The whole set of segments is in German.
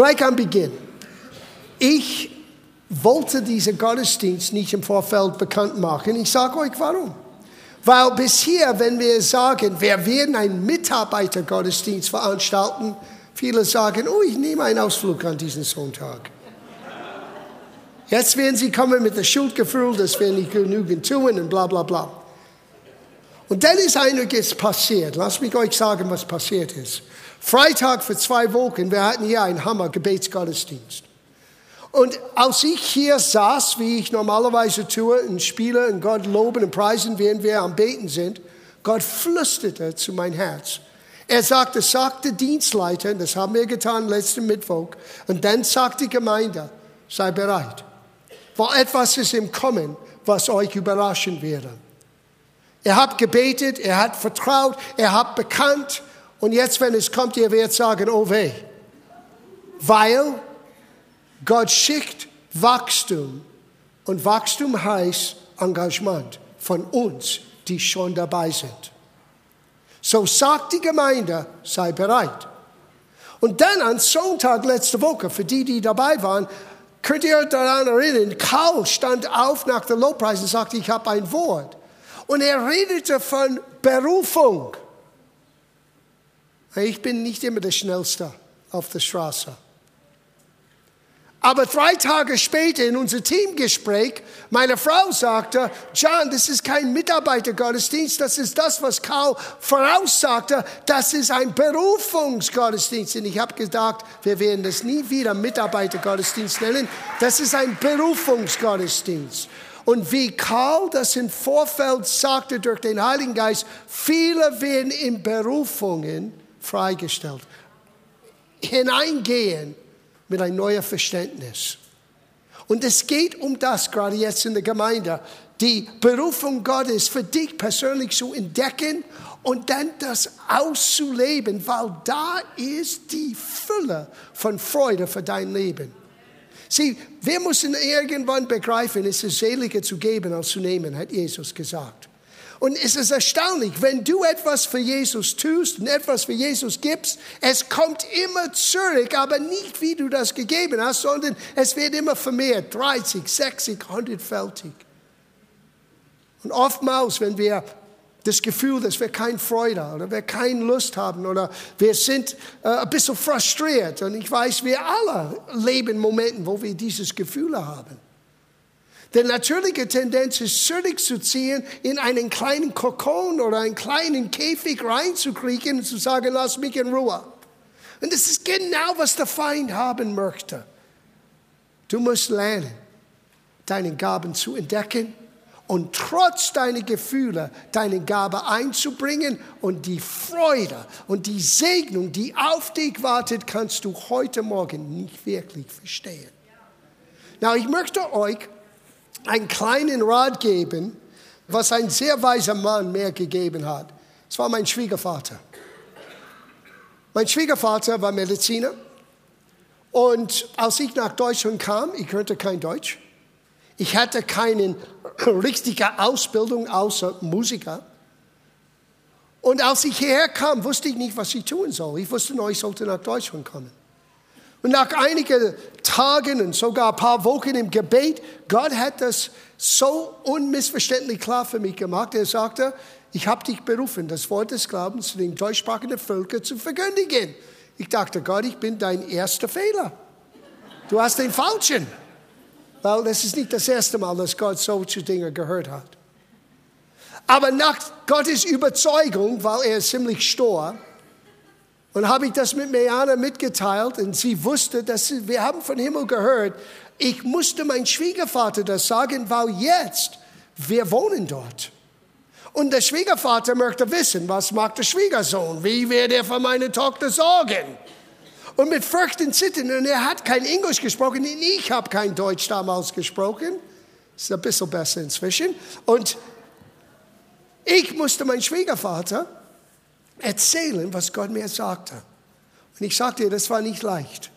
gleich am Beginn. Ich wollte diesen Gottesdienst nicht im Vorfeld bekannt machen. Ich sage euch warum. Weil bisher, wenn wir sagen, wir werden einen Mitarbeitergottesdienst veranstalten, viele sagen, oh, ich nehme einen Ausflug an diesem Sonntag. Jetzt werden sie kommen mit dem Schuldgefühl, dass wir nicht genügend tun und bla bla bla. Und dann ist einiges passiert. Lass mich euch sagen, was passiert ist. Freitag für zwei Wochen, wir hatten hier einen Hammer-Gebetsgottesdienst. Und als ich hier saß, wie ich normalerweise tue, und spiele und Gott loben und preisen, während wir am Beten sind, Gott flüsterte zu mein Herz. Er sagte, sagte Dienstleiter, das haben wir getan letzten Mittwoch, und dann sagt die Gemeinde, sei bereit. Weil etwas ist im Kommen, was euch überraschen werde. Er hat gebetet, er hat vertraut, er hat bekannt, und jetzt, wenn es kommt, ihr werdet sagen, oh weh. Weil Gott schickt Wachstum und Wachstum heißt Engagement von uns, die schon dabei sind. So sagt die Gemeinde, sei bereit. Und dann am Sonntag letzte Woche, für die, die dabei waren, könnt ihr daran erinnern, Karl stand auf nach der Lobpreis und sagte, ich habe ein Wort. Und er redete von Berufung. Ich bin nicht immer der Schnellste auf der Straße. Aber drei Tage später in unser Teamgespräch, meine Frau sagte, John, das ist kein Mitarbeitergottesdienst, das ist das, was Karl voraussagte, das ist ein Berufungsgottesdienst. Und ich habe gedacht, wir werden das nie wieder Mitarbeitergottesdienst nennen, das ist ein Berufungsgottesdienst. Und wie Karl das im Vorfeld sagte durch den Heiligen Geist, viele werden in Berufungen freigestellt. Hineingehen mit einem neuen Verständnis. Und es geht um das gerade jetzt in der Gemeinde, die Berufung Gottes für dich persönlich zu entdecken und dann das auszuleben, weil da ist die Fülle von Freude für dein Leben. Sieh, wir müssen irgendwann begreifen, es ist seliger zu geben als zu nehmen, hat Jesus gesagt. Und es ist erstaunlich, wenn du etwas für Jesus tust und etwas für Jesus gibst, es kommt immer zurück, aber nicht wie du das gegeben hast, sondern es wird immer vermehrt, 30, 60, 100-fältig. Und oftmals, wenn wir das Gefühl, dass wir keine Freude oder wir keine Lust haben oder wir sind äh, ein bisschen frustriert. Und ich weiß, wir alle leben Momente, wo wir dieses Gefühl haben. Die natürliche Tendenz ist, zurückzuziehen, in einen kleinen Kokon oder einen kleinen Käfig reinzukriegen und zu sagen, lass mich in Ruhe. Und das ist genau, was der Feind haben möchte. Du musst lernen, deine Gaben zu entdecken und trotz deiner Gefühle deine Gabe einzubringen und die Freude und die Segnung, die auf dich wartet, kannst du heute Morgen nicht wirklich verstehen. Now, ich möchte euch einen kleinen Rat geben, was ein sehr weiser Mann mir gegeben hat. Es war mein Schwiegervater. Mein Schwiegervater war Mediziner und als ich nach Deutschland kam, ich konnte kein Deutsch. Ich hatte keine richtige Ausbildung außer Musiker. Und als ich hierher kam, wusste ich nicht, was ich tun soll. Ich wusste nur, ich sollte nach Deutschland kommen. Und nach einigen Tagen und sogar ein paar Wochen im Gebet, Gott hat das so unmissverständlich klar für mich gemacht. Er sagte, ich habe dich berufen, das Wort des Glaubens zu den deutschsprachigen Völkern zu verkündigen. Ich dachte, Gott, ich bin dein erster Fehler. Du hast den falschen. Weil das ist nicht das erste Mal, dass Gott solche Dinge gehört hat. Aber nach Gottes Überzeugung, weil er ziemlich stur, und habe ich das mit Meana mitgeteilt und sie wusste, dass sie, wir haben von Himmel gehört. Ich musste mein Schwiegervater das sagen, weil jetzt wir wohnen dort. Und der Schwiegervater möchte wissen, was macht der Schwiegersohn? Wie wird er für meine Tochter sorgen? Und mit Furcht und und er hat kein Englisch gesprochen, ich habe kein Deutsch damals gesprochen. Ist ein bisschen besser inzwischen. Und ich musste mein Schwiegervater erzählen, was Gott mir sagte. Und ich sagte das war nicht leicht.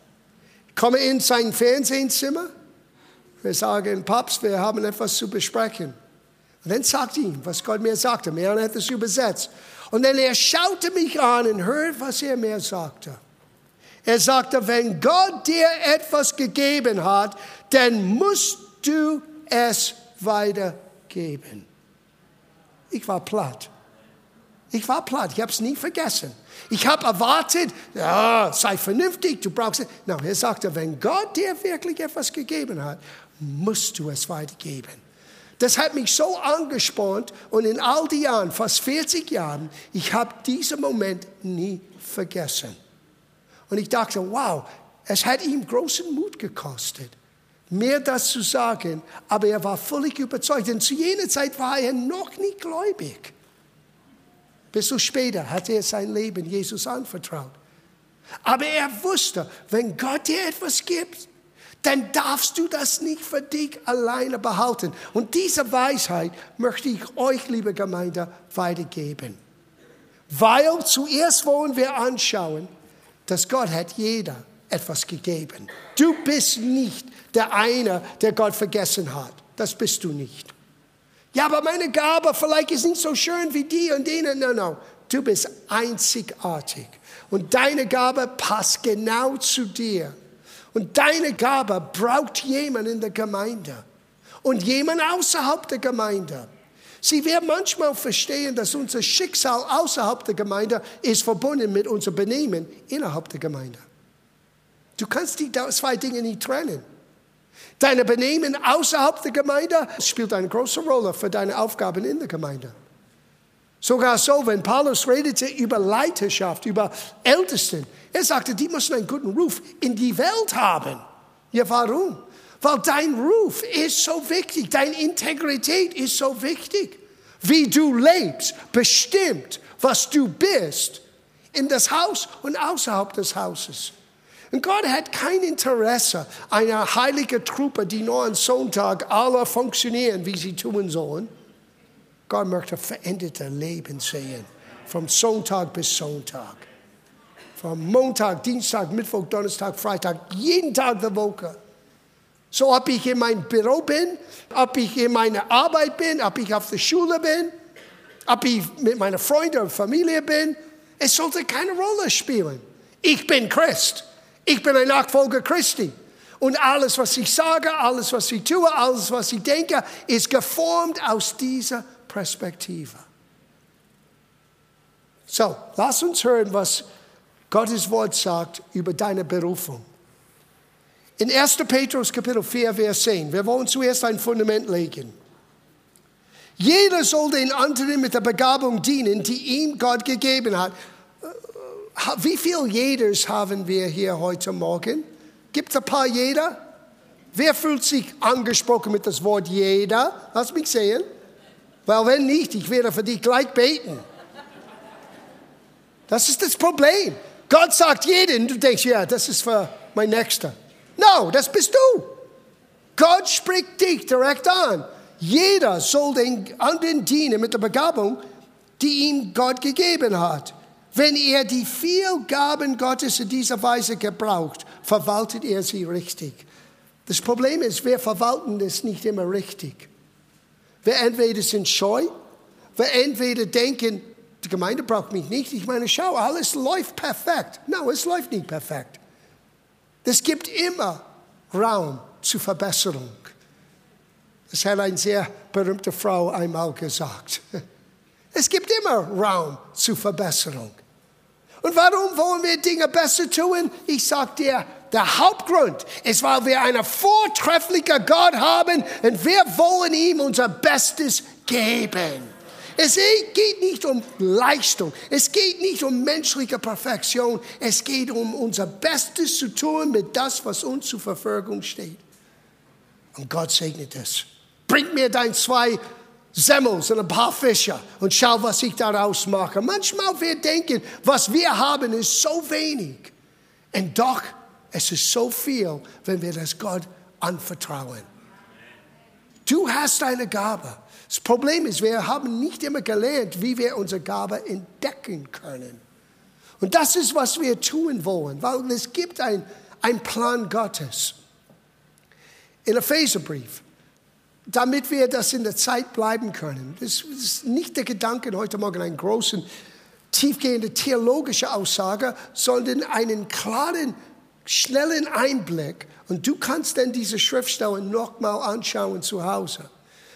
Ich komme in sein Fernsehzimmer. Wir sagen, Papst, wir haben etwas zu besprechen. Und dann sagte ich ihm, was Gott mir sagte. Meron hat es übersetzt. Und dann er schaute mich an und hörte, was er mir sagte. Er sagte, wenn Gott dir etwas gegeben hat, dann musst du es weitergeben. Ich war platt. Ich war platt, ich habe es nie vergessen. Ich habe erwartet, ja, sei vernünftig, du brauchst es. No, er sagte, wenn Gott dir wirklich etwas gegeben hat, musst du es weitergeben. Das hat mich so angespornt und in all die Jahren, fast 40 Jahren, ich habe diesen Moment nie vergessen. Und ich dachte, wow, es hat ihm großen Mut gekostet, mir das zu sagen, aber er war völlig überzeugt. Denn zu jener Zeit war er noch nicht gläubig. Bis so später hat er sein Leben Jesus anvertraut. Aber er wusste, wenn Gott dir etwas gibt, dann darfst du das nicht für dich alleine behalten. Und diese Weisheit möchte ich euch, liebe Gemeinde, weitergeben. Weil zuerst wollen wir anschauen, dass Gott hat jeder etwas gegeben. Du bist nicht der eine, der Gott vergessen hat. Das bist du nicht. Ja, aber meine Gabe vielleicht ist nicht so schön wie die und denen. No, no. Du bist einzigartig. Und deine Gabe passt genau zu dir. Und deine Gabe braucht jemand in der Gemeinde. Und jemand außerhalb der Gemeinde. Sie werden manchmal verstehen, dass unser Schicksal außerhalb der Gemeinde ist verbunden mit unserem Benehmen innerhalb der Gemeinde. Du kannst die zwei Dinge nicht trennen. Deine Benehmen außerhalb der Gemeinde spielt eine große Rolle für deine Aufgaben in der Gemeinde. Sogar so, wenn Paulus redete über Leiterschaft, über Ältesten, er sagte, die müssen einen guten Ruf in die Welt haben. Ja, warum? Weil dein Ruf ist so wichtig, deine Integrität ist so wichtig. Wie du lebst, bestimmt, was du bist in das Haus und außerhalb des Hauses. Und Gott hat kein Interesse einer heiligen Truppe, die nur am Sonntag alle funktionieren, wie sie tun sollen. Gott möchte veränderte Leben sehen, vom Sonntag bis Sonntag. Vom Montag, Dienstag, Mittwoch, Donnerstag, Freitag, jeden Tag der Woche. So, ob ich in meinem Büro bin, ob ich in meiner Arbeit bin, ob ich auf der Schule bin, ob ich mit meiner Freunden und Familie bin, es sollte keine Rolle spielen. Ich bin Christ. Ich bin ein Nachfolger Christi. Und alles, was ich sage, alles, was ich tue, alles, was ich denke, ist geformt aus dieser Perspektive. So, lass uns hören, was Gottes Wort sagt über deine Berufung. In 1. Petrus Kapitel 4, Vers 10, wir wollen zuerst ein Fundament legen. Jeder soll den anderen mit der Begabung dienen, die ihm Gott gegeben hat. Wie viele Jeders haben wir hier heute Morgen? Gibt es ein paar Jeder? Wer fühlt sich angesprochen mit das Wort jeder? Lass mich sehen. Weil wenn nicht, ich werde für dich gleich beten. Das ist das Problem. Gott sagt jeden, du denkst, ja, das ist für mein Nächster. No, das bist du. Gott spricht dich direkt an. Jeder soll den anderen dienen mit der Begabung, die ihm Gott gegeben hat. Wenn er die vier Gaben Gottes in dieser Weise gebraucht, verwaltet er sie richtig. Das Problem ist, wir verwalten das nicht immer richtig. Wir entweder sind scheu, wir entweder denken, die Gemeinde braucht mich nicht. Ich meine, schau, alles läuft perfekt. Nein, es läuft nicht perfekt. Es gibt immer Raum zur Verbesserung. Das hat eine sehr berühmte Frau einmal gesagt. Es gibt immer Raum zur Verbesserung. Und warum wollen wir Dinge besser tun? Ich sage dir, der Hauptgrund ist, weil wir einen vortrefflichen Gott haben und wir wollen ihm unser Bestes geben. Es geht nicht um Leistung, es geht nicht um menschliche Perfektion, es geht um unser Bestes zu tun mit das, was uns zur Verfügung steht. Und Gott segnet es. Bring mir dein zwei Semmels und ein paar Fische und schau, was ich daraus mache. Manchmal wir denken, was wir haben, ist so wenig. Und doch, es ist so viel, wenn wir das Gott anvertrauen. Du hast eine Gabe. Das Problem ist, wir haben nicht immer gelernt, wie wir unsere Gabe entdecken können. Und das ist, was wir tun wollen, weil es gibt einen Plan Gottes. In Epheserbrief, damit wir das in der Zeit bleiben können. Das ist nicht der Gedanke, heute Morgen einen großen tiefgehende theologische Aussage, sondern einen klaren, schnellen Einblick. Und du kannst dann diese Schriftstelle nochmal anschauen zu Hause.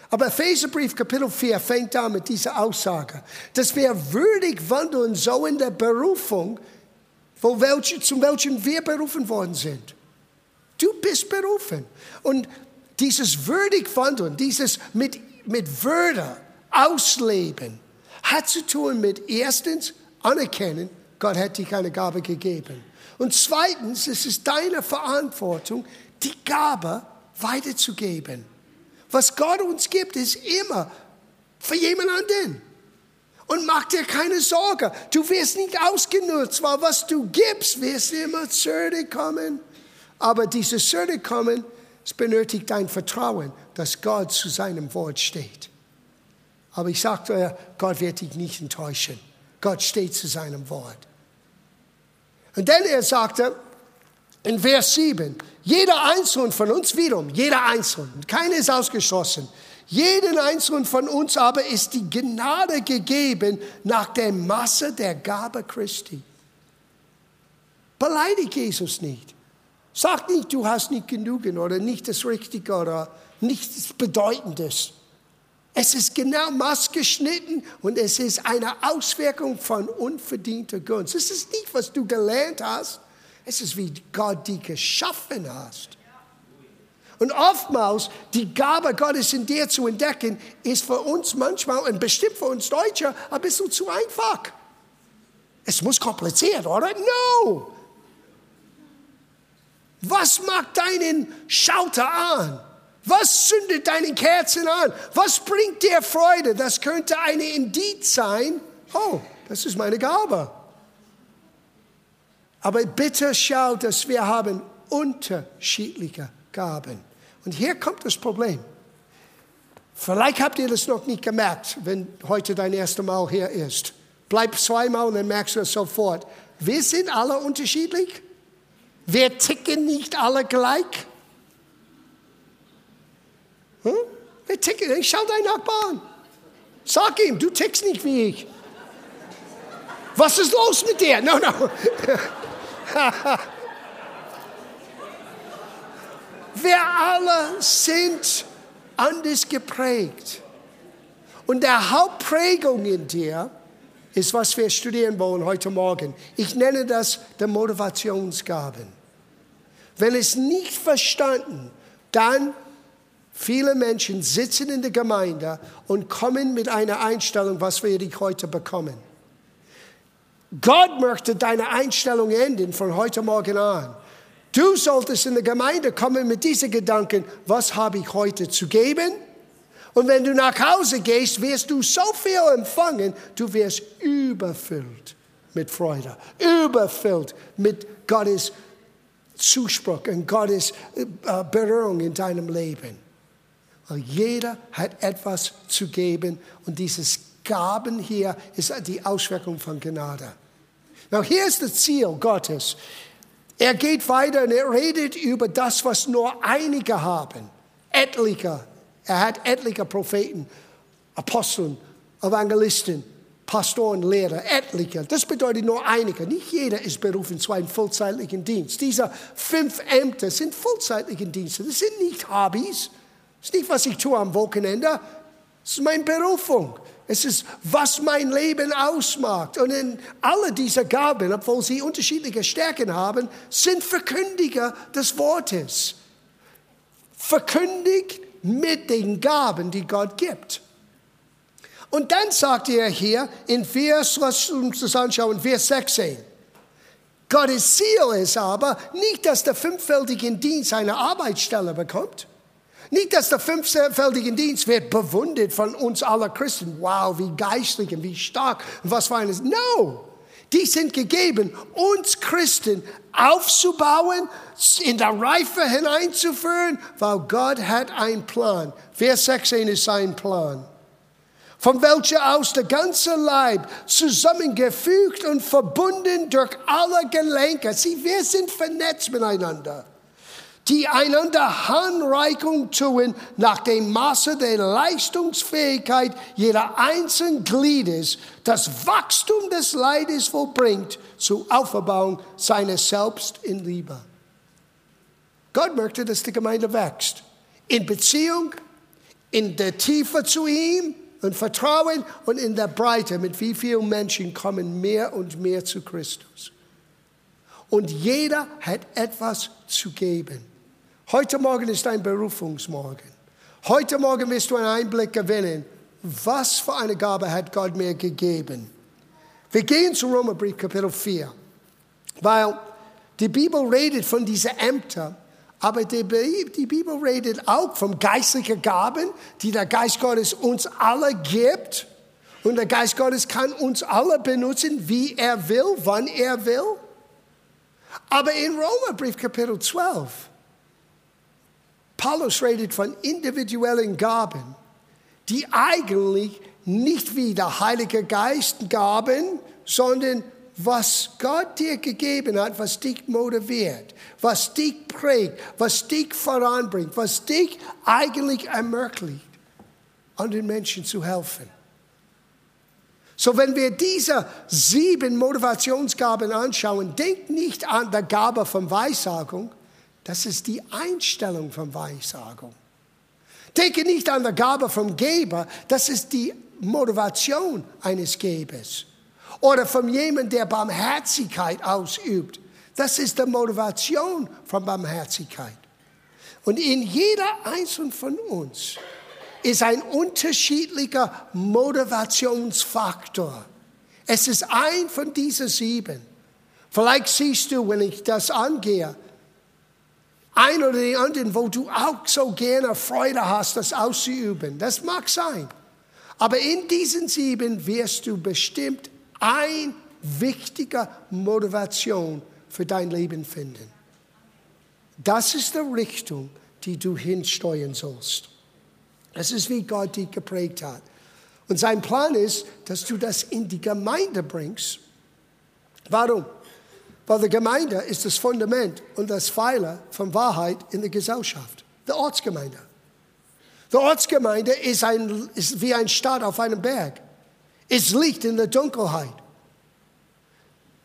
Aber Epheserbrief Kapitel 4 fängt an mit dieser Aussage, dass wir würdig wandeln so in der Berufung, wo welche, zum welchen wir berufen worden sind. Du bist berufen. Und dieses würdig wandeln, dieses mit, mit Würde ausleben, hat zu tun mit erstens anerkennen, Gott hat dir keine Gabe gegeben. Und zweitens, es ist deine Verantwortung, die Gabe weiterzugeben. Was Gott uns gibt, ist immer für jemand anderen. Und mach dir keine Sorge, du wirst nicht ausgenutzt, weil was du gibst, wirst immer zurückkommen. Aber dieses Zurückkommen, es benötigt dein Vertrauen, dass Gott zu seinem Wort steht. Aber ich sagte euch, Gott wird dich nicht enttäuschen. Gott steht zu seinem Wort. Und dann er sagte in Vers 7, jeder Einzelne von uns wiederum, jeder Einzelne, keiner ist ausgeschlossen, jeden Einzelnen von uns aber ist die Gnade gegeben nach der Masse der Gabe Christi. Beleidige Jesus nicht. Sag nicht, du hast nicht genug oder nicht das Richtige oder nichts Bedeutendes. Es ist genau maßgeschnitten und es ist eine Auswirkung von unverdienter Gunst. Es ist nicht, was du gelernt hast, es ist, wie Gott dich geschaffen hast. Und oftmals die Gabe Gottes in dir zu entdecken, ist für uns manchmal und bestimmt für uns Deutsche ein bisschen zu einfach. Es muss kompliziert, oder? No! Was macht deinen Schalter an? Was zündet deine Kerzen an? Was bringt dir Freude? Das könnte eine Indiz sein. Oh, das ist meine Gabe. Aber bitte schau, dass wir haben unterschiedliche Gaben. Und hier kommt das Problem. Vielleicht habt ihr das noch nicht gemerkt, wenn heute dein erstes Mal hier ist. Bleib zweimal und dann merkst du es sofort. Wir sind alle unterschiedlich. Wir ticken nicht alle gleich. Hm? Wir ticken, schau deinen Nachbarn. Sag ihm, du tickst nicht wie ich. Was ist los mit dir? No, no. Wir alle sind anders geprägt. Und der Hauptprägung in dir ist, was wir studieren wollen heute Morgen. Ich nenne das der Motivationsgaben. Wenn es nicht verstanden, dann viele Menschen sitzen in der Gemeinde und kommen mit einer Einstellung, was wir heute bekommen. Gott möchte deine Einstellung ändern von heute Morgen an. Du solltest in der Gemeinde kommen mit diesen Gedanken, was habe ich heute zu geben? Und wenn du nach Hause gehst, wirst du so viel empfangen, du wirst überfüllt mit Freude, überfüllt mit Gottes Zuspruch und Gottes äh, Berührung in deinem Leben. Weil jeder hat etwas zu geben und dieses Gaben hier ist die Auswirkung von Gnade. Now, hier ist das Ziel Gottes. Er geht weiter und er redet über das, was nur einige haben. Etliche. Er hat etliche Propheten, Aposteln, Evangelisten, Pastoren, Lehrer, etliche. Das bedeutet nur einige. Nicht jeder ist berufen zu einem vollzeitlichen Dienst. Diese fünf Ämter sind vollzeitliche Dienste. Das sind nicht Hobbys. Das ist nicht, was ich tue am Wochenende. Das ist meine Berufung. Es ist, was mein Leben ausmacht. Und in alle diese Gaben, obwohl sie unterschiedliche Stärken haben, sind Verkündiger des Wortes. Verkündigt mit den Gaben, die Gott gibt. Und dann sagt er hier in Vers, lass uns das anschauen, Vers 16. Gottes Ziel ist aber nicht, dass der fünffältige Dienst eine Arbeitsstelle bekommt. Nicht, dass der fünffeldige Dienst wird bewundert von uns aller Christen. Wow, wie geistlich und wie stark und was für eines. No! Die sind gegeben, uns Christen aufzubauen, in der Reife hineinzuführen, weil Gott hat einen Plan. Vers 16 ist sein Plan von welcher aus der ganze Leib zusammengefügt und verbunden durch alle Gelenke, sie, wir sind vernetzt miteinander, die einander Handreichung tun nach dem Maße der Leistungsfähigkeit jeder einzelnen Gliedes, das Wachstum des Leides vollbringt zur Auferbauung seines Selbst in Liebe. Gott möchte, dass die Gemeinde wächst. In Beziehung, in der Tiefe zu ihm und Vertrauen und in der Breite, mit wie vielen Menschen kommen mehr und mehr zu Christus. Und jeder hat etwas zu geben. Heute Morgen ist ein Berufungsmorgen. Heute Morgen wirst du einen Einblick gewinnen, was für eine Gabe hat Gott mir gegeben. Wir gehen zu Römerbrief Kapitel 4, weil die Bibel redet von diesen Ämtern aber die, Bibel redet auch von geistlichen Gaben, die der Geist Gottes uns alle gibt. Und der Geist Gottes kann uns alle benutzen, wie er will, wann er will. Aber in Römerbrief Kapitel 12, Paulus redet von individuellen Gaben, die eigentlich nicht wie der Heilige Geist Gaben, sondern was Gott dir gegeben hat, was dich motiviert, was dich prägt, was dich voranbringt, was dich eigentlich ermöglicht, anderen Menschen zu helfen. So, wenn wir diese sieben Motivationsgaben anschauen, denk nicht an die Gabe von Weissagung, das ist die Einstellung von Weissagung. Denke nicht an die Gabe vom Geber, das ist die Motivation eines Gebers oder von jemandem, der Barmherzigkeit ausübt. Das ist die Motivation von Barmherzigkeit. Und in jeder einzelnen von uns ist ein unterschiedlicher Motivationsfaktor. Es ist ein von diesen sieben. Vielleicht siehst du, wenn ich das angehe, ein oder die anderen, wo du auch so gerne Freude hast, das auszuüben. Das mag sein. Aber in diesen sieben wirst du bestimmt ein wichtiger Motivation für dein Leben finden. Das ist die Richtung, die du hinsteuern sollst. Das ist, wie Gott dich geprägt hat. Und sein Plan ist, dass du das in die Gemeinde bringst. Warum? Weil die Gemeinde ist das Fundament und das Pfeiler von Wahrheit in der Gesellschaft. Die Ortsgemeinde. Die Ortsgemeinde ist, ein, ist wie ein Stadt auf einem Berg. Es liegt in der Dunkelheit.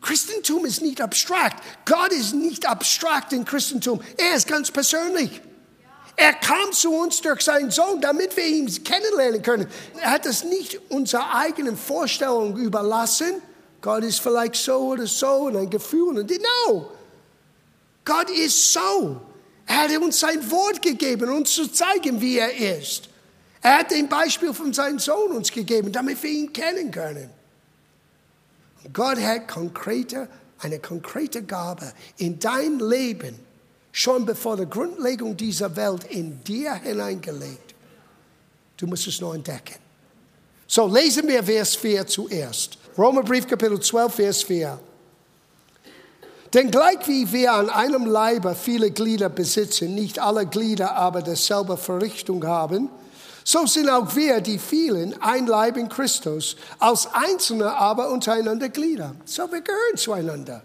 Christentum ist nicht abstrakt. Gott ist nicht abstrakt in Christentum. Er ist ganz persönlich. Er kam zu uns durch seinen Sohn, damit wir ihn kennenlernen können. Er hat es nicht unserer eigenen Vorstellung überlassen. Gott ist vielleicht so oder so und ein Gefühl. Und no. Gott ist so. Er hat uns sein Wort gegeben, uns zu zeigen, wie er ist. Er hat ein Beispiel von seinem Sohn uns gegeben, damit wir ihn kennen können. Gott hat konkrete, eine konkrete Gabe in dein Leben schon bevor der Grundlegung dieser Welt in dir hineingelegt. Du musst es nur entdecken. So, lesen wir Vers 4 zuerst. Römerbrief Kapitel 12, Vers 4. Denn gleich wie wir an einem Leibe viele Glieder besitzen, nicht alle Glieder aber dasselbe Verrichtung haben, so sind auch wir, die vielen, ein Leib in Christus, als Einzelne aber untereinander Glieder. So wir gehören zueinander.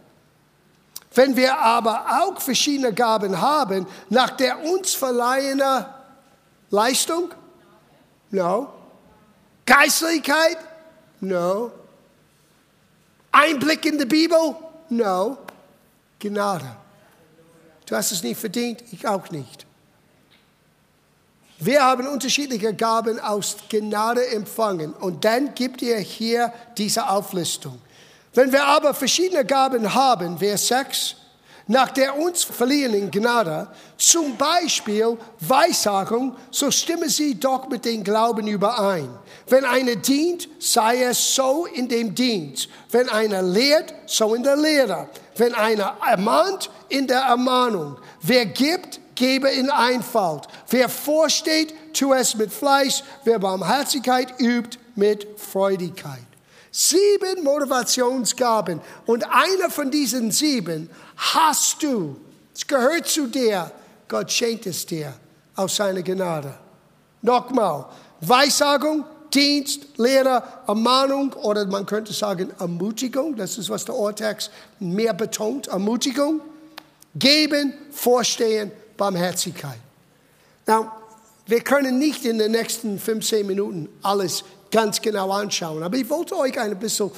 Wenn wir aber auch verschiedene Gaben haben, nach der uns verleihenen Leistung? No. Geistlichkeit? No. Einblick in die Bibel? No. Gnade. Du hast es nicht verdient, ich auch nicht. Wir haben unterschiedliche Gaben aus Gnade empfangen. Und dann gibt ihr hier diese Auflistung. Wenn wir aber verschiedene Gaben haben, Vers 6, nach der uns verliehenen Gnade, zum Beispiel Weissagung, so stimme sie doch mit dem Glauben überein. Wenn einer dient, sei es so in dem Dienst. Wenn einer lehrt, so in der Lehre. Wenn einer ermahnt, in der Ermahnung. Wer gibt, gebe in Einfalt. Wer vorsteht, tu es mit Fleiß. Wer Barmherzigkeit übt, mit Freudigkeit. Sieben Motivationsgaben. Und einer von diesen sieben hast du. Es gehört zu dir. Gott schenkt es dir aus seiner Gnade. Nochmal. Weissagung, Dienst, Lehre, Ermahnung oder man könnte sagen Ermutigung. Das ist, was der Ortex mehr betont. Ermutigung. Geben, vorstehen, Barmherzigkeit. Now, wir können nicht in den nächsten 15 Minuten alles ganz genau anschauen, aber ich wollte euch ein bisschen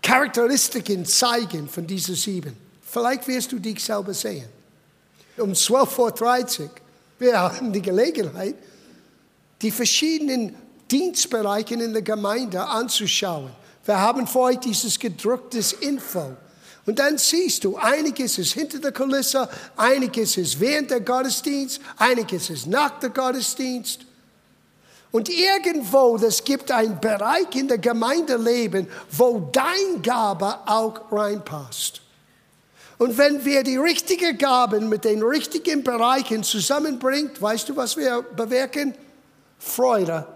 Charakteristiken zeigen von diesen sieben. Vielleicht wirst du dich selber sehen. Um 12.30 Uhr, wir haben die Gelegenheit, die verschiedenen Dienstbereiche in der Gemeinde anzuschauen. Wir haben für euch dieses gedrucktes Info. Und dann siehst du, einiges ist hinter der Kulisse, einiges ist während der Gottesdienst, einiges ist nach der Gottesdienst. Und irgendwo, das gibt einen Bereich in der Gemeindeleben, wo dein Gabe auch reinpasst. Und wenn wir die richtigen Gaben mit den richtigen Bereichen zusammenbringt, weißt du, was wir bewirken? Freude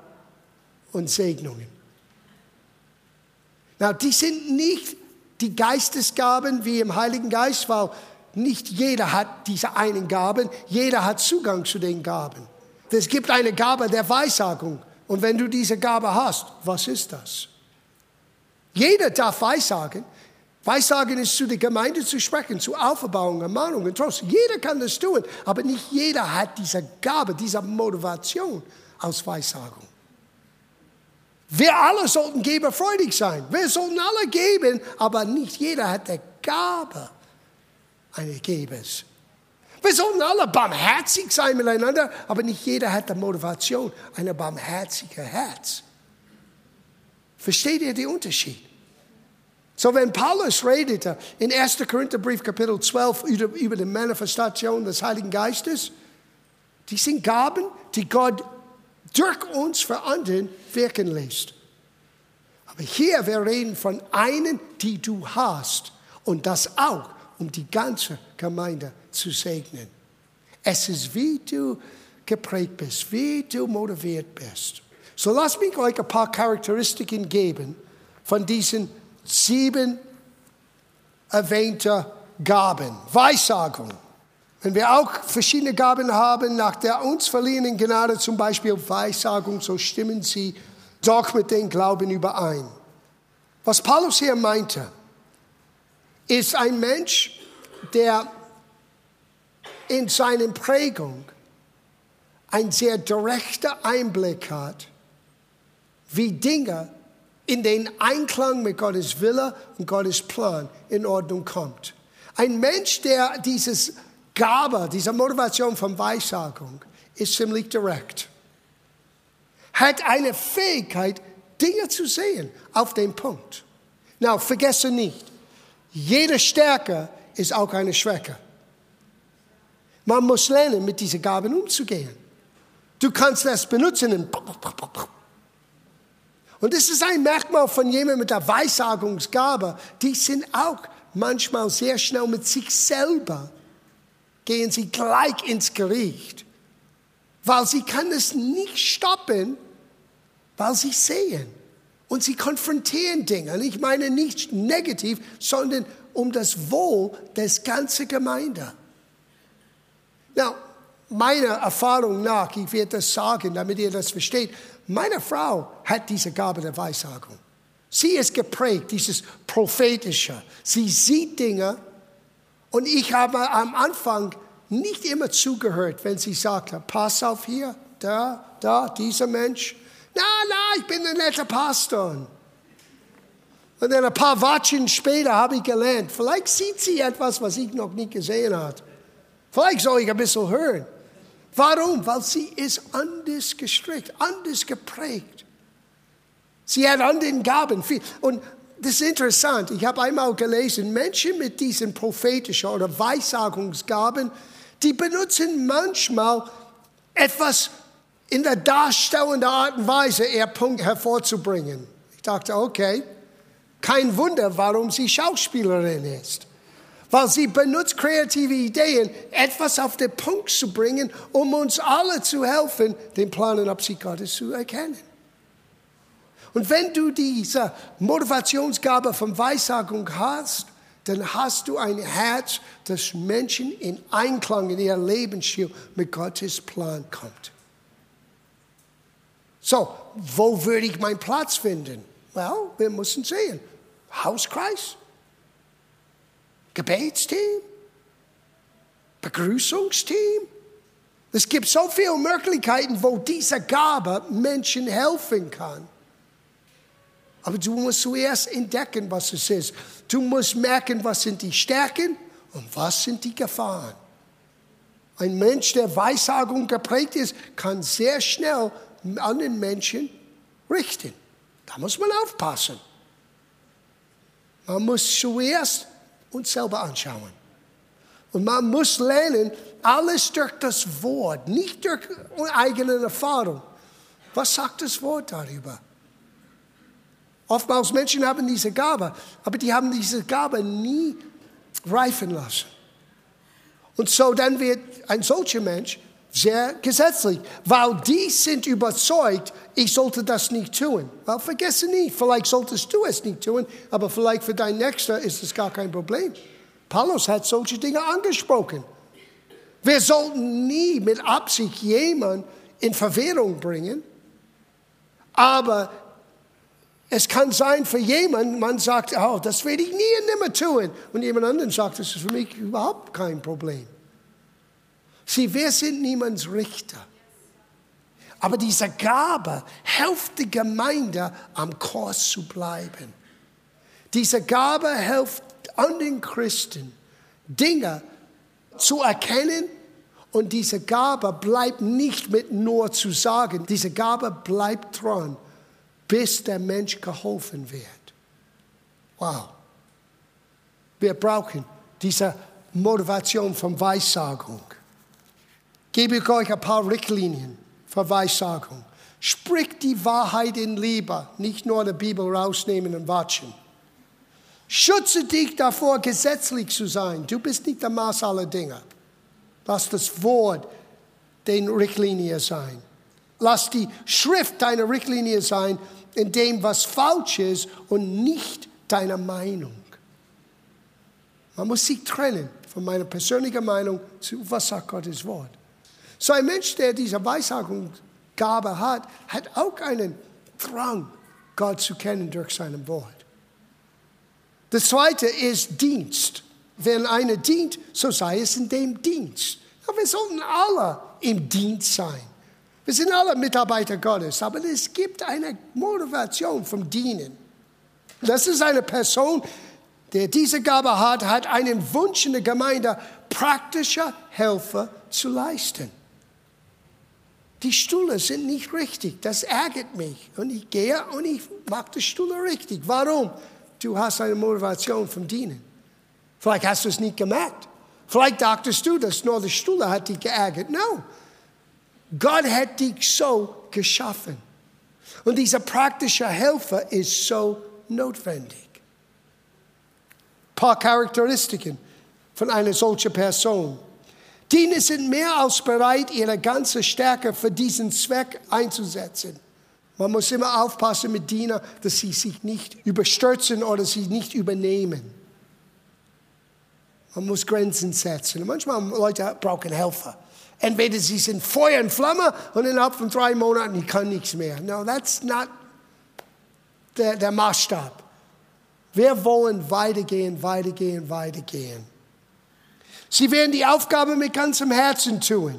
und Segnungen. Na, die sind nicht die Geistesgaben wie im Heiligen Geist, weil nicht jeder hat diese einen Gaben, jeder hat Zugang zu den Gaben. Es gibt eine Gabe der Weissagung. Und wenn du diese Gabe hast, was ist das? Jeder darf Weissagen. Weissagen ist zu der Gemeinde zu sprechen, zu Auferbauung, Ermahnung und Trost. Jeder kann das tun, aber nicht jeder hat diese Gabe, diese Motivation aus Weissagung. Wir alle sollten geberfreudig sein. Wir sollten alle geben, aber nicht jeder hat die Gabe eines Gebers. Wir sollten alle barmherzig sein miteinander, aber nicht jeder hat die Motivation, ein barmherziger Herz. Versteht ihr den Unterschied? So, wenn Paulus redete in 1. Korintherbrief Kapitel 12 über, über die Manifestation des Heiligen Geistes, die sind Gaben, die Gott durch uns für anderen wirken lässt. Aber hier, wir reden von einen, die du hast und das auch, um die ganze Gemeinde zu segnen. Es ist, wie du geprägt bist, wie du motiviert bist. So lass mich euch ein paar Charakteristiken geben von diesen sieben erwähnten Gaben. Weissagung. Wenn wir auch verschiedene Gaben haben, nach der uns verliehenen Gnade, zum Beispiel Weissagung, so stimmen sie doch mit dem Glauben überein. Was Paulus hier meinte, ist ein Mensch, der in seiner Prägung einen sehr direkten Einblick hat, wie Dinge in den Einklang mit Gottes Wille und Gottes Plan in Ordnung kommt. Ein Mensch, der dieses Gabe, diese Motivation von Weissagung ist ziemlich direkt. Hat eine Fähigkeit, Dinge zu sehen auf den Punkt. Na, vergesse nicht, jede Stärke ist auch eine Schwäche. Man muss lernen, mit diesen Gaben umzugehen. Du kannst das benutzen und das ist ein Merkmal von jemandem mit der Weissagungsgabe. Die sind auch manchmal sehr schnell mit sich selber gehen sie gleich ins Gericht, weil sie kann es nicht stoppen, weil sie sehen. Und sie konfrontieren Dinge. Und ich meine nicht negativ, sondern um das Wohl des ganzen Gemeinde. Now, meiner Erfahrung nach, ich werde das sagen, damit ihr das versteht, meine Frau hat diese Gabe der Weissagung. Sie ist geprägt, dieses prophetische. Sie sieht Dinge, und ich habe am Anfang nicht immer zugehört, wenn sie sagte, pass auf hier, da, da, dieser Mensch. Na, na, ich bin ein netter Pastor. Und dann ein paar Watschen später habe ich gelernt, vielleicht sieht sie etwas, was ich noch nicht gesehen habe. Vielleicht soll ich ein bisschen hören. Warum? Weil sie ist anders gestrickt, anders geprägt. Sie hat anderen Gaben. Und das ist interessant. Ich habe einmal gelesen, Menschen mit diesen prophetischen oder Weissagungsgaben, die benutzen manchmal etwas in der darstellenden Art und Weise, ihr Punkt hervorzubringen. Ich dachte, okay, kein Wunder, warum sie Schauspielerin ist. Weil sie benutzt kreative Ideen, etwas auf den Punkt zu bringen, um uns alle zu helfen, den Plan und Absicht Gottes zu erkennen. Und wenn du diese Motivationsgabe von Weissagung hast, dann hast du ein Herz, das Menschen in Einklang in ihr Lebensstil mit Gottes Plan kommt. So, wo würde ich meinen Platz finden? Well, wir müssen sehen. Hauskreis? Gebetsteam? Begrüßungsteam. Es gibt so viele Möglichkeiten, wo diese Gabe Menschen helfen kann. Aber du musst zuerst entdecken, was es ist. Du musst merken, was sind die Stärken und was sind die Gefahren. Ein Mensch, der Weissagung geprägt ist, kann sehr schnell an den Menschen richten. Da muss man aufpassen. Man muss zuerst uns selber anschauen. Und man muss lernen, alles durch das Wort, nicht durch eigene Erfahrung. Was sagt das Wort darüber? Oftmals Menschen haben diese Gabe, aber die haben diese Gabe nie reifen lassen. Und so dann wird ein solcher Mensch sehr gesetzlich, weil die sind überzeugt, ich sollte das nicht tun. Weil vergesse nie, vielleicht solltest du es nicht tun, aber vielleicht für dein Nächster ist es gar kein Problem. Paulus hat solche Dinge angesprochen. Wir sollten nie mit Absicht jemanden in Verwirrung bringen, aber es kann sein für jemanden, man sagt, oh, das werde ich nie und nimmer tun. Und jemand anderen sagt, das ist für mich überhaupt kein Problem. Sie, wir sind niemands Richter. Aber diese Gabe hilft der Gemeinde, am Kurs zu bleiben. Diese Gabe hilft an den Christen, Dinge zu erkennen und diese Gabe bleibt nicht mit nur zu sagen, diese Gabe bleibt dran, bis der Mensch geholfen wird. Wow. Wir brauchen diese Motivation von Weissagung. Gebe ich euch ein paar Richtlinien für Weissagung. Sprich die Wahrheit in Liebe, nicht nur die Bibel rausnehmen und watschen. Schütze dich davor, gesetzlich zu sein. Du bist nicht der Maß aller Dinge. Lass das Wort den Richtlinie sein. Lass die Schrift deine Richtlinie sein, in dem, was falsch ist und nicht deine Meinung. Man muss sich trennen von meiner persönlichen Meinung zu, was sagt Gottes Wort. So ein Mensch, der diese Weissagungsgabe hat, hat auch einen Drang, Gott zu kennen durch sein Wort. Das zweite ist Dienst. Wenn einer dient, so sei es in dem Dienst. Wir sollten alle im Dienst sein. Wir sind alle Mitarbeiter Gottes, aber es gibt eine Motivation vom Dienen. Das ist eine Person, der diese Gabe hat, hat einen Wunsch in der Gemeinde, praktischer Helfer zu leisten. Die Stühle sind nicht richtig, das ärgert mich. Und ich gehe und ich mache die Stühle richtig. Warum? Du hast eine Motivation vom Dienen. Vielleicht hast du es nicht gemerkt. Vielleicht dachtest du, dass nur die Stuhle hat dich geärgert. No. Gott hat dich so geschaffen. Und dieser praktische Helfer ist so notwendig. Ein paar Charakteristiken von einer solchen Person. Diener sind mehr als bereit, ihre ganze Stärke für diesen Zweck einzusetzen. Man muss immer aufpassen mit Dienern, dass sie sich nicht überstürzen oder sie nicht übernehmen. Man muss Grenzen setzen. manchmal Leute brauchen Helfer. Entweder sie sind Feuer und Flamme und innerhalb von drei Monaten, ich kann nichts mehr. No, that's not der, der Maßstab. Wir wollen weitergehen, weitergehen, weitergehen. Sie werden die Aufgabe mit ganzem Herzen tun.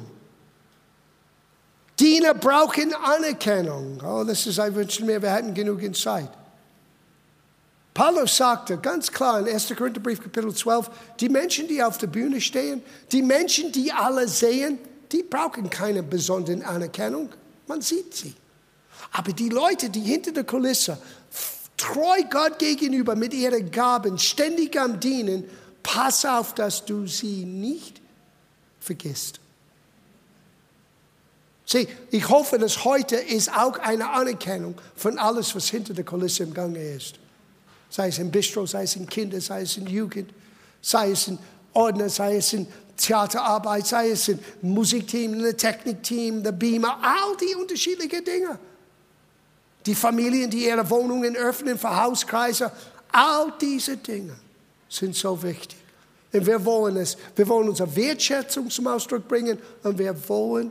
Diener brauchen Anerkennung. Oh, das ist ein Wunsch mehr, wir hätten genügend Zeit. Paulus sagte ganz klar in 1. Korintherbrief Kapitel 12, die Menschen, die auf der Bühne stehen, die Menschen, die alle sehen, die brauchen keine besondere Anerkennung. Man sieht sie. Aber die Leute, die hinter der Kulisse treu Gott gegenüber mit ihren Gaben ständig am Dienen, pass auf, dass du sie nicht vergisst. Sieh, ich hoffe, dass heute ist auch eine Anerkennung von alles, was hinter der Kulisse im Gange ist. Sei es im Bistro, sei es in Kinder, sei es in Jugend, sei es in Ordner, sei es in Theaterarbeit, sei es im Musikteam, im Technikteam, der Beamer, all die unterschiedlichen Dinge. Die Familien, die ihre Wohnungen öffnen für Hauskreise, all diese Dinge sind so wichtig. Und wir wollen es, wir wollen unsere Wertschätzung zum Ausdruck bringen und wir wollen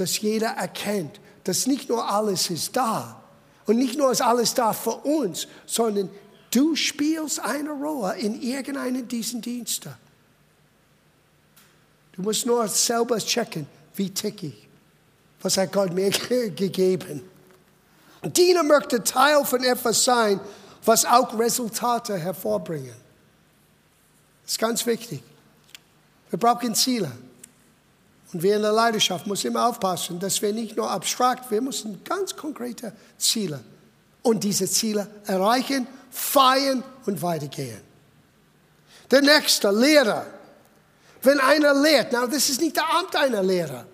dass jeder erkennt, dass nicht nur alles ist da und nicht nur ist alles da für uns, sondern du spielst eine Rolle in irgendeinem dieser Dienste. Du musst nur selber checken, wie tick ich. Was hat Gott mir gegeben? Diener möchte Teil von etwas sein, was auch Resultate hervorbringen. Das ist ganz wichtig. Wir brauchen Ziele. Und wir in der Leidenschaft müssen immer aufpassen, dass wir nicht nur abstrakt, wir müssen ganz konkrete Ziele und diese Ziele erreichen, feiern und weitergehen. Der nächste, Lehrer. Wenn einer lehrt, na, das ist nicht der Amt einer Lehrer.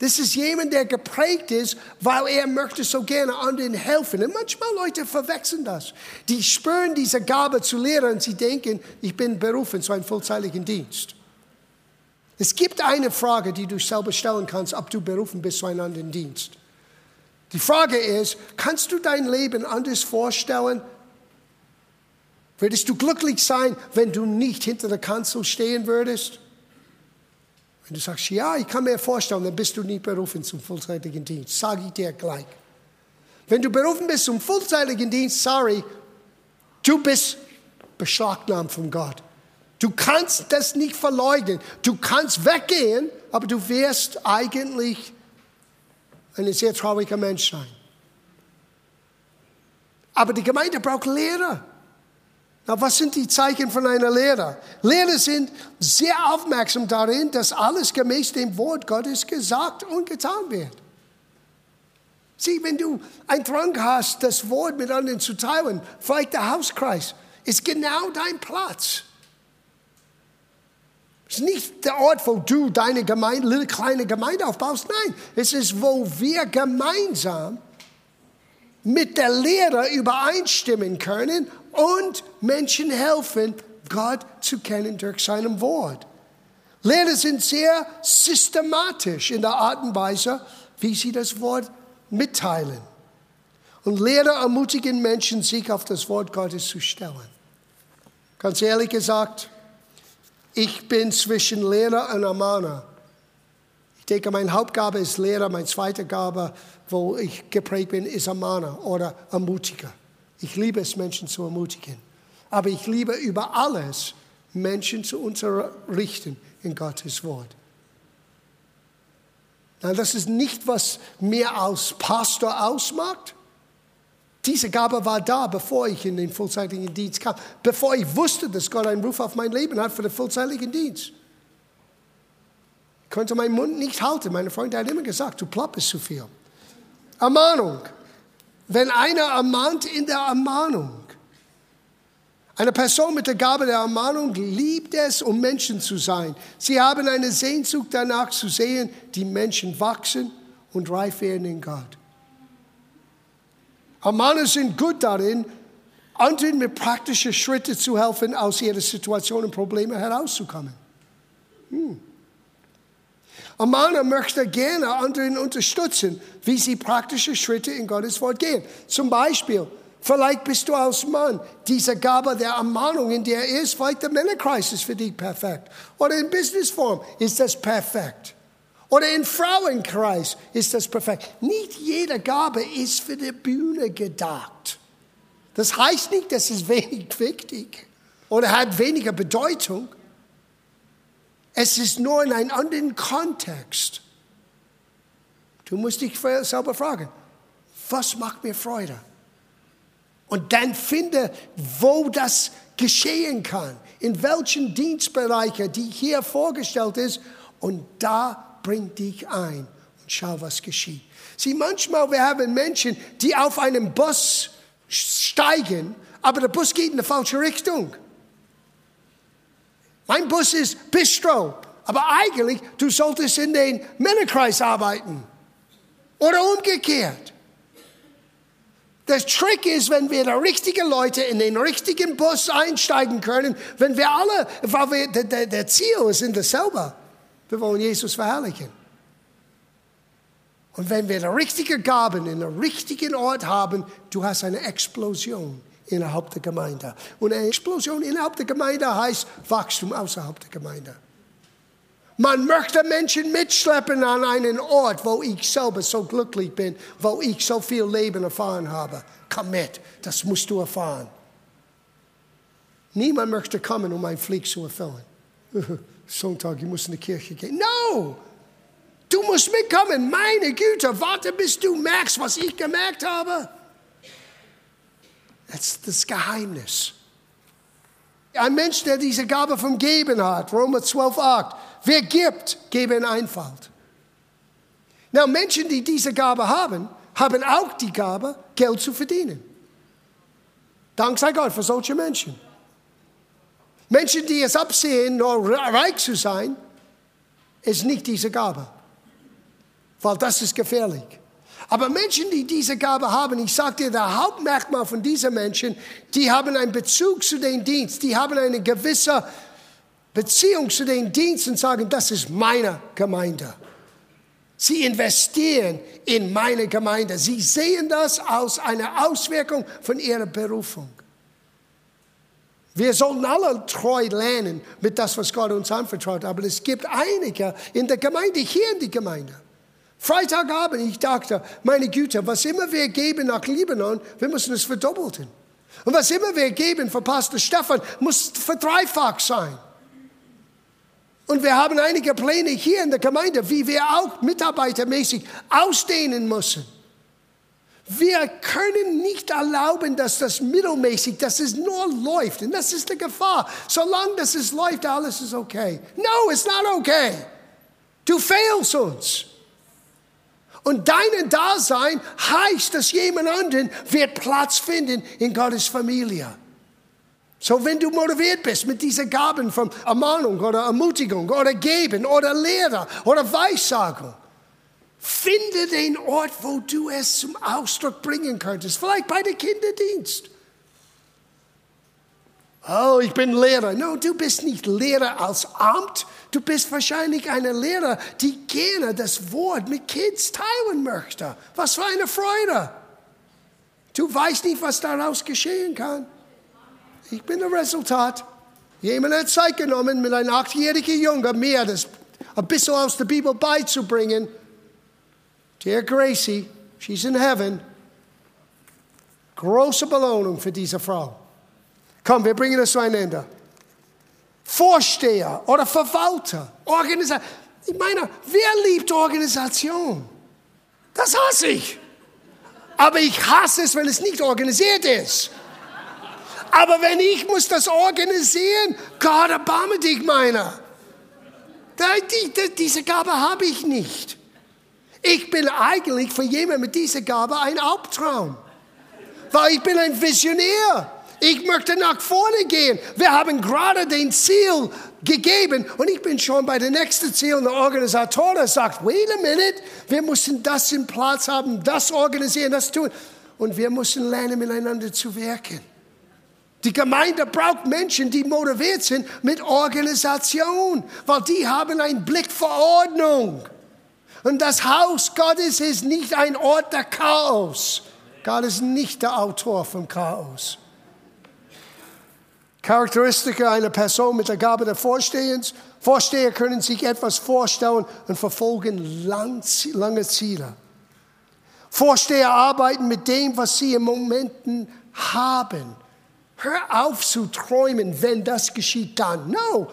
Das ist jemand, der geprägt ist, weil er möchte so gerne anderen helfen. Und manchmal Leute verwechseln das. Die spüren diese Gabe zu lehren und sie denken, ich bin berufen zu einem vollzeitigen Dienst. Es gibt eine Frage, die du selber stellen kannst, ob du berufen bist zu einem anderen Dienst. Die Frage ist, kannst du dein Leben anders vorstellen? Würdest du glücklich sein, wenn du nicht hinter der Kanzel stehen würdest? Wenn du sagst, ja, ich kann mir vorstellen, dann bist du nicht berufen zum vollzeitigen Dienst. Sage ich dir gleich. Wenn du berufen bist zum vollzeitigen Dienst, sorry, du bist beschlagnahmt von Gott. Du kannst das nicht verleugnen. Du kannst weggehen, aber du wirst eigentlich ein sehr trauriger Mensch sein. Aber die Gemeinde braucht Lehrer. Na, was sind die Zeichen von einer Lehre? Lehrer sind sehr aufmerksam darin, dass alles gemäß dem Wort Gottes gesagt und getan wird. Sieh, wenn du einen Drang hast, das Wort mit anderen zu teilen, vielleicht der Hauskreis, ist genau dein Platz. Es ist nicht der Ort, wo du deine Gemeinde, kleine Gemeinde aufbaust. Nein, es ist, wo wir gemeinsam mit der Lehre übereinstimmen können und Menschen helfen, Gott zu kennen durch seinem Wort. Lehrer sind sehr systematisch in der Art und Weise, wie sie das Wort mitteilen. Und Lehrer ermutigen Menschen, sich auf das Wort Gottes zu stellen. Ganz ehrlich gesagt, ich bin zwischen Lehrer und Ermahner. Ich denke, meine Hauptgabe ist Lehrer, meine zweite Gabe, wo ich geprägt bin, ist Ermahner oder Ermutiger. Ich liebe es, Menschen zu ermutigen. Aber ich liebe über alles, Menschen zu unterrichten in Gottes Wort. Na, das ist nicht, was mir als Pastor ausmacht. Diese Gabe war da, bevor ich in den vollzeitigen Dienst kam, bevor ich wusste, dass Gott einen Ruf auf mein Leben hat für den vollzeitigen Dienst. Ich konnte meinen Mund nicht halten. Meine Freundin hat immer gesagt, du plapperst zu viel. Ermahnung. Wenn einer ermahnt in der Ermahnung. Eine Person mit der Gabe der Ermahnung liebt es, um Menschen zu sein. Sie haben eine Sehnsucht danach zu sehen, die Menschen wachsen und reif werden in Gott. Ermahner sind gut darin, anderen mit praktischen Schritten zu helfen, aus ihrer Situation und Problemen herauszukommen. Hm. Amana möchte gerne anderen unterstützen, wie sie praktische Schritte in Gottes Wort gehen. Zum Beispiel, vielleicht bist du als Mann diese Gabe der Ermahnung, in der ist, vielleicht der Männerkreis ist für dich perfekt. Oder in Businessform ist das perfekt. Oder im Frauenkreis ist das perfekt. Nicht jede Gabe ist für die Bühne gedacht. Das heißt nicht, dass es wenig wichtig oder hat weniger Bedeutung. Es ist nur in einem anderen Kontext. Du musst dich selber fragen, was macht mir Freude? Und dann finde, wo das geschehen kann, in welchen Dienstbereichen, die hier vorgestellt ist, und da bring dich ein und schau, was geschieht. Sieh, manchmal wir haben Menschen, die auf einen Bus steigen, aber der Bus geht in die falsche Richtung. Mein Bus ist Bistro. Aber eigentlich, du solltest in den Männerkreis arbeiten. Oder umgekehrt. Der Trick ist, wenn wir die richtigen Leute in den richtigen Bus einsteigen können, wenn wir alle, weil wir, der, der Ziel ist in dasselbe. Wir wollen Jesus verherrlichen. Und wenn wir die richtigen Gaben in den richtigen Ort haben, du hast eine Explosion innerhalb der Gemeinde. Und eine Explosion innerhalb der Gemeinde heißt Wachstum außerhalb der Gemeinde. Man möchte Menschen mitschleppen an einen Ort, wo ich selber so glücklich bin, wo ich so viel Leben erfahren habe. Komm mit, das musst du erfahren. Niemand möchte kommen, um ein Pflicht zu erfüllen. Sonntag, ich muss in die Kirche gehen. No! Du musst mitkommen. Meine Güte, warte, bis du merkst, was ich gemerkt habe. Das ist das Geheimnis. Ein Mensch, der diese Gabe vom Geben hat, Römer 12, 8. Wer gibt, gebe in Einfalt. Na, Menschen, die diese Gabe haben, haben auch die Gabe, Geld zu verdienen. Dank sei Gott für solche Menschen. Menschen, die es absehen, nur reich zu sein, ist nicht diese Gabe. Weil das ist gefährlich. Aber Menschen, die diese Gabe haben, ich sage dir, der Hauptmerkmal von diesen Menschen, die haben einen Bezug zu dem Dienst, die haben eine gewisse Beziehung zu dem Dienst und sagen, das ist meine Gemeinde. Sie investieren in meine Gemeinde. Sie sehen das als eine Auswirkung von ihrer Berufung. Wir sollten alle treu lernen mit das, was Gott uns anvertraut. Aber es gibt einige in der Gemeinde, hier in der Gemeinde. Freitagabend, ich dachte, meine Güte, was immer wir geben nach Libanon, wir müssen es verdoppeln. Und was immer wir geben für Pastor Stefan, muss verdreifacht sein. Und wir haben einige Pläne hier in der Gemeinde, wie wir auch mitarbeitermäßig ausdehnen müssen. Wir können nicht erlauben, dass das mittelmäßig, dass es nur läuft. Und das ist die Gefahr. Solange das es läuft, alles ist okay. No, it's not okay. Du fehlst uns. Und dein Dasein heißt, dass jemand anderen wird Platz finden in Gottes Familie. So, wenn du motiviert bist mit diesen Gaben von Ermahnung oder Ermutigung oder Geben oder Lehre oder Weissagung, finde den Ort, wo du es zum Ausdruck bringen könntest. Vielleicht bei der Kinderdienst. Oh, ich bin Lehrer. No, du bist nicht Lehrer als Amt. Du bist wahrscheinlich eine Lehrer, die gerne das Wort mit Kids teilen möchte. Was für eine Freude. Du weißt nicht, was daraus geschehen kann. Ich bin das Resultat. Jemand hat Zeit genommen, mit einem achtjährigen Jungen mir das ein bisschen aus der Bibel beizubringen. Dear Gracie, she's in heaven. Große Belohnung für diese Frau. Komm, wir bringen es zu einem Ende. Vorsteher oder Verwalter, Organisation. Ich meine, wer liebt Organisation? Das hasse ich. Aber ich hasse es, wenn es nicht organisiert ist. Aber wenn ich muss das organisieren, Gott erbarme dich meiner. Diese Gabe habe ich nicht. Ich bin eigentlich für jemanden mit dieser Gabe ein Albtraum. Weil ich bin ein Visionär. Ich möchte nach vorne gehen. Wir haben gerade den Ziel gegeben und ich bin schon bei der nächsten Ziel. Und der Organisator sagt, wait a minute, wir müssen das im Platz haben, das organisieren, das tun. Und wir müssen lernen, miteinander zu wirken. Die Gemeinde braucht Menschen, die motiviert sind mit Organisation, weil die haben einen Blick für Ordnung. Und das Haus Gottes ist nicht ein Ort der Chaos. Gott ist nicht der Autor vom Chaos. Charakteristika einer Person mit der Gabe des Vorstehens. Vorsteher können sich etwas vorstellen und verfolgen lange Ziele. Vorsteher arbeiten mit dem, was sie im Momenten haben Hör auf zu träumen, wenn das geschieht, dann. No,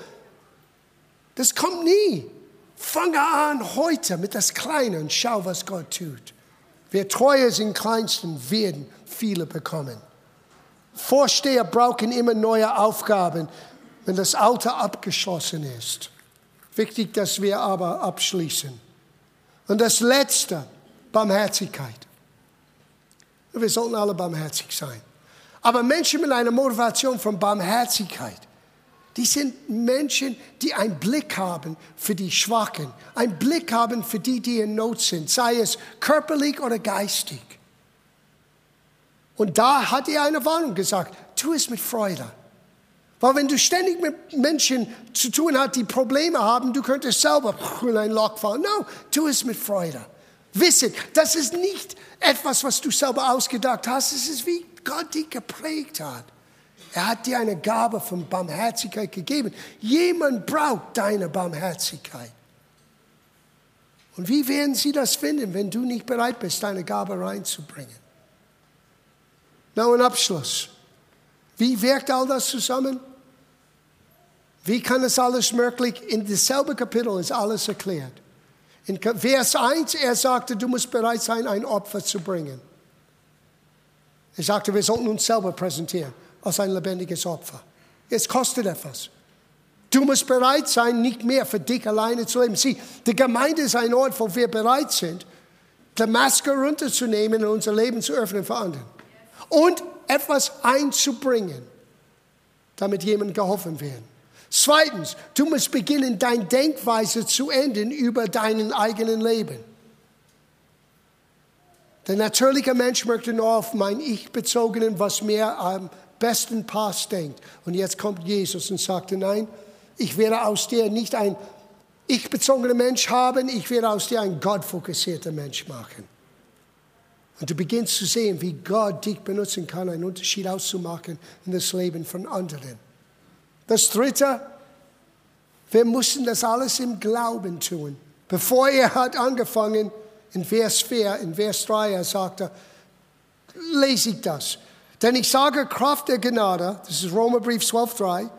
das kommt nie. Fange an heute mit das Kleine und schau, was Gott tut. Wer treu ist im Kleinsten, werden viele bekommen. Vorsteher brauchen immer neue Aufgaben, wenn das Alte abgeschlossen ist. Wichtig, dass wir aber abschließen. Und das Letzte, Barmherzigkeit. Wir sollten alle barmherzig sein. Aber Menschen mit einer Motivation von Barmherzigkeit, die sind Menschen, die einen Blick haben für die Schwachen, einen Blick haben für die, die in Not sind, sei es körperlich oder geistig. Und da hat er eine Warnung gesagt, tu es mit Freude. Weil wenn du ständig mit Menschen zu tun hast, die Probleme haben, du könntest selber in ein Loch fallen. No, tu es mit Freude. Wisse, das ist nicht etwas, was du selber ausgedacht hast. Es ist wie Gott dich geprägt hat. Er hat dir eine Gabe von Barmherzigkeit gegeben. Jemand braucht deine Barmherzigkeit. Und wie werden sie das finden, wenn du nicht bereit bist, deine Gabe reinzubringen? Noch ein Abschluss. Wie wirkt all das zusammen? Wie kann es alles möglich? In dasselbe Kapitel ist alles erklärt. In Vers 1, er sagte, du musst bereit sein, ein Opfer zu bringen. Er sagte, wir sollten uns selber präsentieren als ein lebendiges Opfer. Es kostet etwas. Du musst bereit sein, nicht mehr für dich alleine zu leben. Sieh, die Gemeinde ist ein Ort, wo wir bereit sind, die Maske runterzunehmen und unser Leben zu öffnen für andere. Und etwas einzubringen, damit jemand geholfen wird. Zweitens, du musst beginnen, deine Denkweise zu ändern über deinen eigenen Leben. Der natürliche Mensch möchte nur auf mein Ich bezogenen, was mir am besten passt, denkt. Und jetzt kommt Jesus und sagt, nein, ich werde aus dir nicht ein ich-bezogener Mensch haben, ich werde aus dir ein gottfokussierter Mensch machen. Und du beginnst zu sehen, wie Gott dich benutzen kann, einen Unterschied auszumachen in das Leben von anderen. Das Dritte, wir mussten das alles im Glauben tun. Bevor er hat angefangen, in Vers 4, in Vers 3, er sagte, lese ich das. Denn ich sage Kraft der Gnade, das ist Römerbrief 12,3,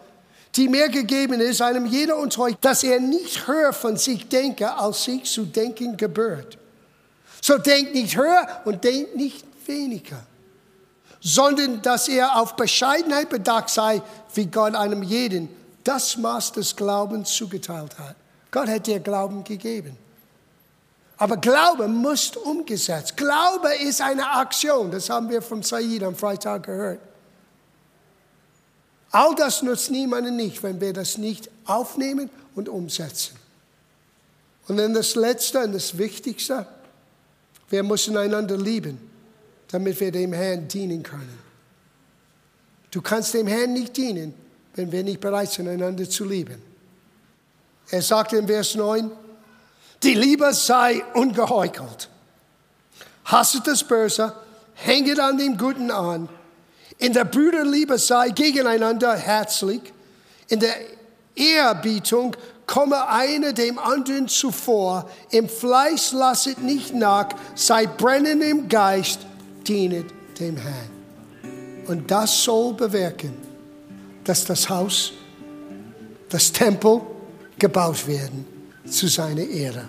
die mir gegeben ist, einem jeder uns euch, dass er nicht höher von sich denke, als sich zu denken gebührt. So denkt nicht höher und denkt nicht weniger, sondern dass er auf Bescheidenheit bedacht sei, wie Gott einem jeden das Maß des Glaubens zugeteilt hat. Gott hat dir Glauben gegeben. Aber Glaube muss umgesetzt. Glaube ist eine Aktion. Das haben wir vom Said am Freitag gehört. All das nutzt niemandem nicht, wenn wir das nicht aufnehmen und umsetzen. Und dann das Letzte und das Wichtigste, wir müssen einander lieben, damit wir dem Herrn dienen können. Du kannst dem Herrn nicht dienen, wenn wir nicht bereit sind, einander zu lieben. Er sagt in Vers 9, die Liebe sei ungeheuchelt. Hasset das Böse, hänget an dem Guten an. In der Brüderliebe sei gegeneinander herzlich. In der Ehrerbietung komme einer dem anderen zuvor. Im Fleisch lasset nicht nach, sei brennend im Geist, dienet dem Herrn. Und das soll bewirken, dass das Haus, das Tempel gebaut werden zu seiner Ehre.